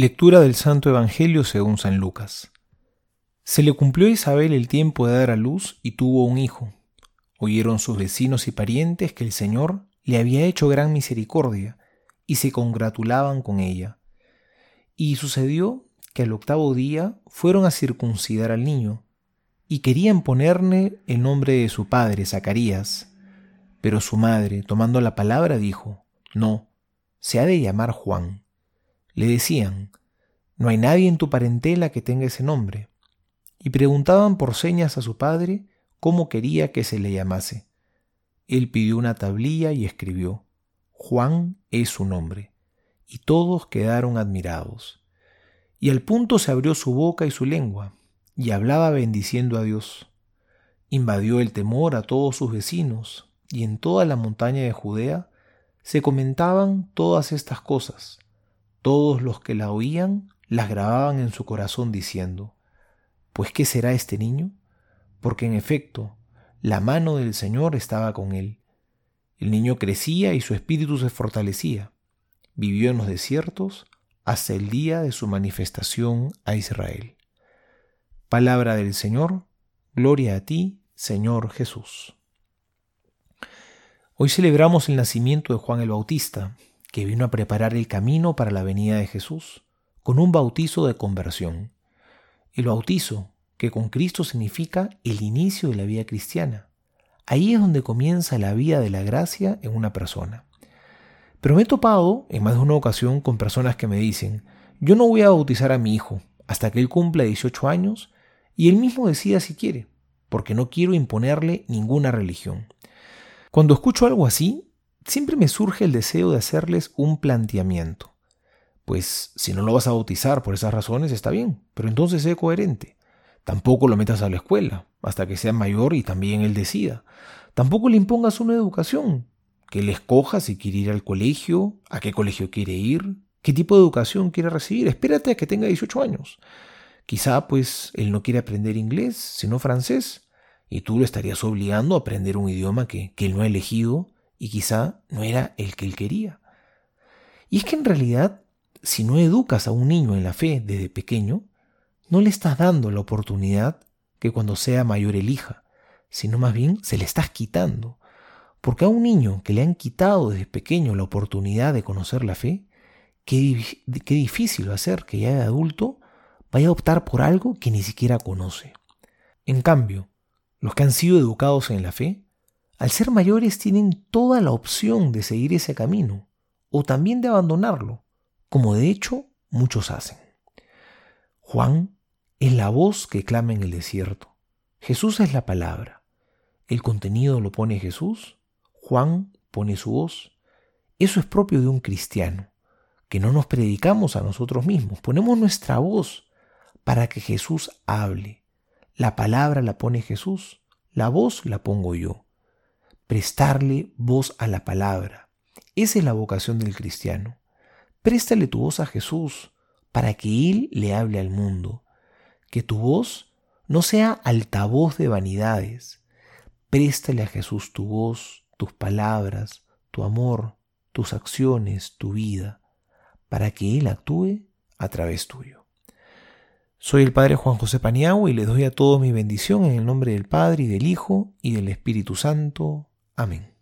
Lectura del Santo Evangelio según San Lucas. Se le cumplió a Isabel el tiempo de dar a luz y tuvo un hijo. Oyeron sus vecinos y parientes que el Señor le había hecho gran misericordia y se congratulaban con ella. Y sucedió que al octavo día fueron a circuncidar al niño y querían ponerle el nombre de su padre, Zacarías. Pero su madre, tomando la palabra, dijo, No, se ha de llamar Juan. Le decían, No hay nadie en tu parentela que tenga ese nombre. Y preguntaban por señas a su padre cómo quería que se le llamase. Él pidió una tablilla y escribió, Juan es su nombre. Y todos quedaron admirados. Y al punto se abrió su boca y su lengua, y hablaba bendiciendo a Dios. Invadió el temor a todos sus vecinos, y en toda la montaña de Judea se comentaban todas estas cosas. Todos los que la oían las grababan en su corazón diciendo, Pues ¿qué será este niño? Porque en efecto, la mano del Señor estaba con él. El niño crecía y su espíritu se fortalecía. Vivió en los desiertos hasta el día de su manifestación a Israel. Palabra del Señor, gloria a ti, Señor Jesús. Hoy celebramos el nacimiento de Juan el Bautista, que vino a preparar el camino para la venida de Jesús, con un bautizo de conversión. El bautizo, que con Cristo significa el inicio de la vida cristiana. Ahí es donde comienza la vida de la gracia en una persona. Pero me he topado en más de una ocasión con personas que me dicen, yo no voy a bautizar a mi hijo hasta que él cumpla 18 años y él mismo decida si quiere, porque no quiero imponerle ninguna religión. Cuando escucho algo así, siempre me surge el deseo de hacerles un planteamiento. Pues si no lo vas a bautizar por esas razones está bien, pero entonces sé coherente. Tampoco lo metas a la escuela hasta que sea mayor y también él decida. Tampoco le impongas una educación, que él escoja si quiere ir al colegio, a qué colegio quiere ir, qué tipo de educación quiere recibir. Espérate a que tenga 18 años. Quizá pues él no quiere aprender inglés, sino francés, y tú lo estarías obligando a aprender un idioma que, que él no ha elegido y quizá no era el que él quería. Y es que en realidad, si no educas a un niño en la fe desde pequeño, no le estás dando la oportunidad que cuando sea mayor elija, sino más bien se le estás quitando. Porque a un niño que le han quitado desde pequeño la oportunidad de conocer la fe, qué, qué difícil va a ser que ya de adulto vaya a optar por algo que ni siquiera conoce. En cambio, los que han sido educados en la fe al ser mayores tienen toda la opción de seguir ese camino o también de abandonarlo, como de hecho muchos hacen. Juan es la voz que clama en el desierto. Jesús es la palabra. El contenido lo pone Jesús, Juan pone su voz. Eso es propio de un cristiano, que no nos predicamos a nosotros mismos, ponemos nuestra voz para que Jesús hable. La palabra la pone Jesús, la voz la pongo yo prestarle voz a la palabra. Esa es la vocación del cristiano. Préstale tu voz a Jesús para que Él le hable al mundo. Que tu voz no sea altavoz de vanidades. Préstale a Jesús tu voz, tus palabras, tu amor, tus acciones, tu vida, para que Él actúe a través tuyo. Soy el Padre Juan José Paniagua y les doy a todos mi bendición en el nombre del Padre y del Hijo y del Espíritu Santo. Amén.